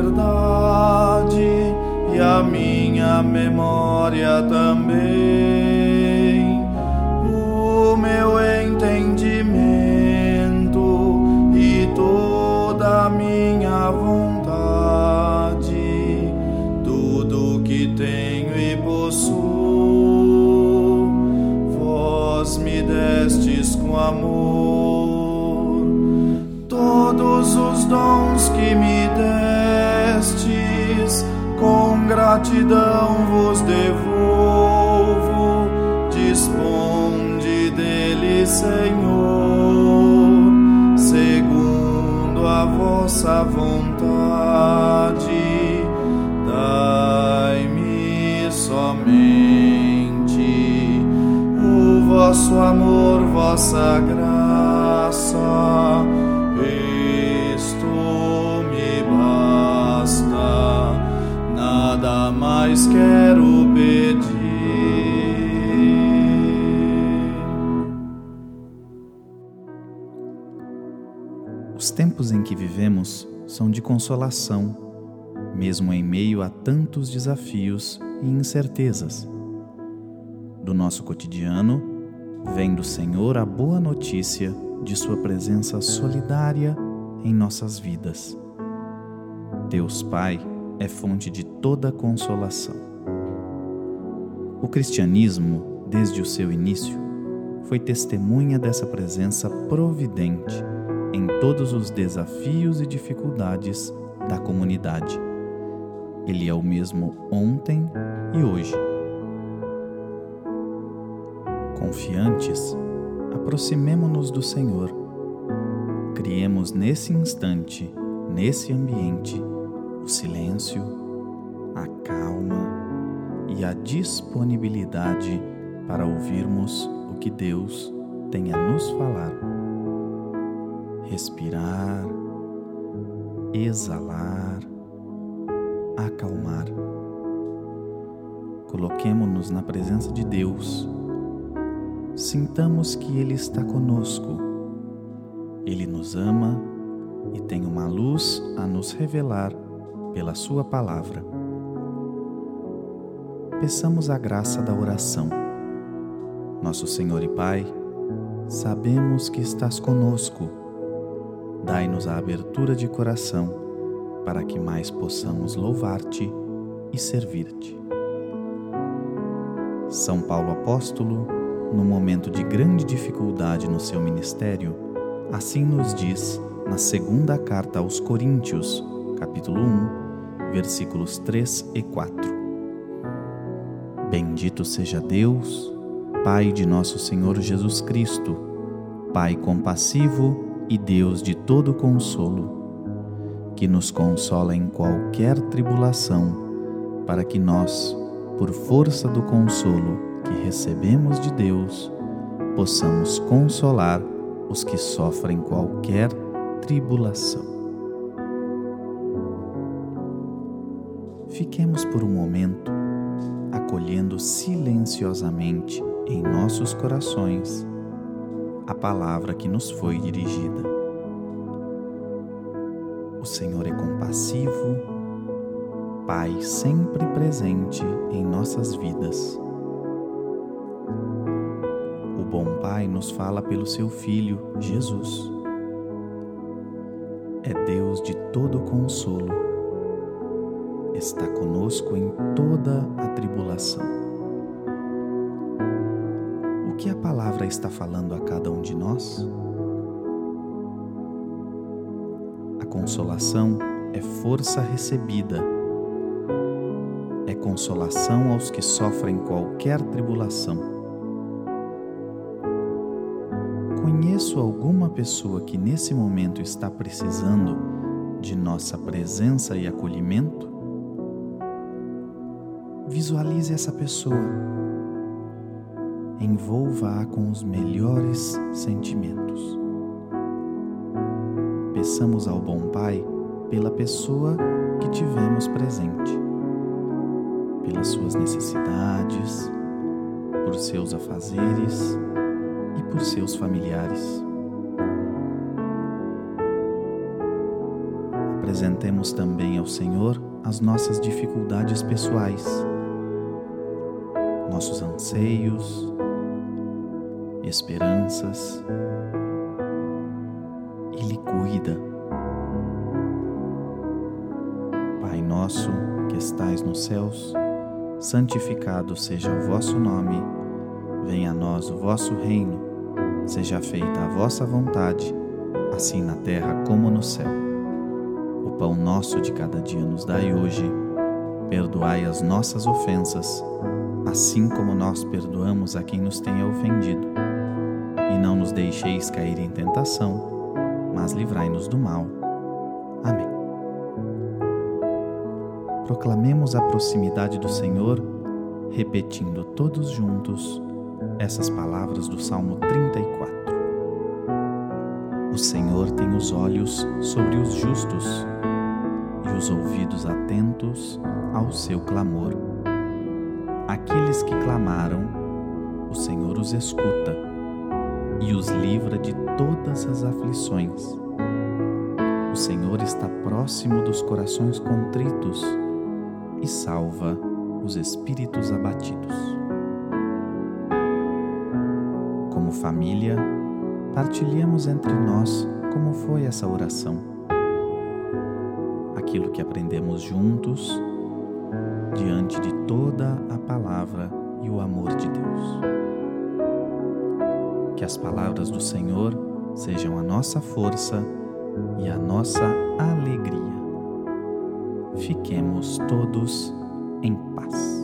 liberdade e a minha memória também, o meu entendimento e toda a minha vontade, tudo que tenho e possuo, vós me destes com amor, todos os dons que me com gratidão vos devolvo, disponde dele, Senhor, segundo a vossa vontade, dai-me somente o vosso amor, vossa graça quero pedir. Os tempos em que vivemos são de consolação, mesmo em meio a tantos desafios e incertezas. Do nosso cotidiano, vem do Senhor a boa notícia de Sua presença solidária em nossas vidas. Deus Pai é fonte de toda consolação. O cristianismo, desde o seu início, foi testemunha dessa presença providente em todos os desafios e dificuldades da comunidade. Ele é o mesmo ontem e hoje. Confiantes, aproximemo-nos do Senhor. Criemos nesse instante, nesse ambiente, o silêncio, a calma e a disponibilidade para ouvirmos o que Deus tem a nos falar. Respirar, exalar, acalmar. Coloquemo-nos na presença de Deus. Sintamos que Ele está conosco. Ele nos ama e tem uma luz a nos revelar pela Sua palavra. Peçamos a graça da oração. Nosso Senhor e Pai, sabemos que estás conosco. Dai-nos a abertura de coração para que mais possamos louvar-te e servir-te. São Paulo Apóstolo, no momento de grande dificuldade no seu ministério, assim nos diz na segunda carta aos Coríntios, capítulo 1, versículos 3 e 4. Bendito seja Deus, Pai de nosso Senhor Jesus Cristo, Pai compassivo e Deus de todo consolo, que nos consola em qualquer tribulação, para que nós, por força do consolo que recebemos de Deus, possamos consolar os que sofrem qualquer tribulação. Fiquemos por um momento acolhendo silenciosamente em nossos corações a palavra que nos foi dirigida. O Senhor é compassivo, Pai sempre presente em nossas vidas. O bom Pai nos fala pelo seu Filho, Jesus. É Deus de todo consolo está conosco em toda a tribulação. O que a palavra está falando a cada um de nós? A consolação é força recebida, é consolação aos que sofrem qualquer tribulação. Conheço alguma pessoa que nesse momento está precisando de nossa presença e acolhimento? Visualize essa pessoa. Envolva-a com os melhores sentimentos. Peçamos ao bom Pai pela pessoa que tivemos presente, pelas suas necessidades, por seus afazeres e por seus familiares. Apresentemos também ao Senhor as nossas dificuldades pessoais, nossos anseios, esperanças. Ele cuida. Pai nosso que estais nos céus, santificado seja o vosso nome, venha a nós o vosso reino, seja feita a vossa vontade, assim na terra como no céu. O pão nosso de cada dia nos dai hoje, perdoai as nossas ofensas, assim como nós perdoamos a quem nos tenha ofendido. E não nos deixeis cair em tentação, mas livrai-nos do mal. Amém. Proclamemos a proximidade do Senhor, repetindo todos juntos essas palavras do Salmo 34. O Senhor tem os olhos sobre os justos e os ouvidos atentos ao seu clamor. Aqueles que clamaram, o Senhor os escuta e os livra de todas as aflições. O Senhor está próximo dos corações contritos e salva os espíritos abatidos. Como família, partilhemos entre nós como foi essa oração. Aquilo que aprendemos juntos diante de toda a palavra e o amor de Deus. Que as palavras do Senhor sejam a nossa força e a nossa alegria. Fiquemos todos em paz.